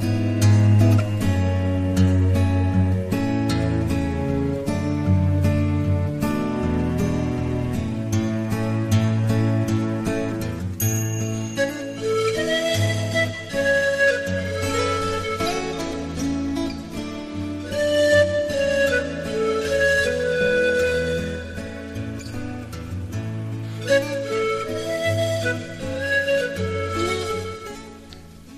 Bye.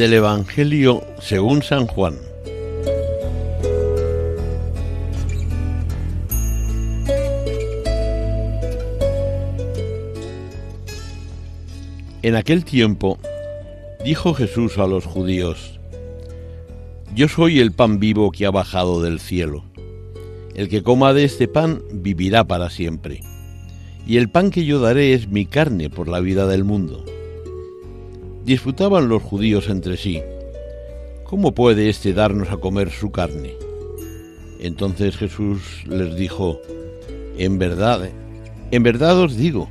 Del Evangelio según San Juan. En aquel tiempo dijo Jesús a los judíos, Yo soy el pan vivo que ha bajado del cielo. El que coma de este pan vivirá para siempre. Y el pan que yo daré es mi carne por la vida del mundo. Disputaban los judíos entre sí, ¿cómo puede éste darnos a comer su carne? Entonces Jesús les dijo, en verdad, en verdad os digo,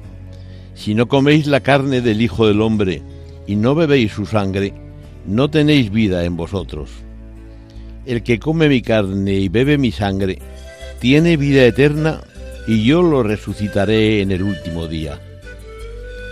si no coméis la carne del Hijo del Hombre y no bebéis su sangre, no tenéis vida en vosotros. El que come mi carne y bebe mi sangre, tiene vida eterna y yo lo resucitaré en el último día.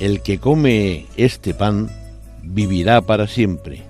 El que come este pan vivirá para siempre.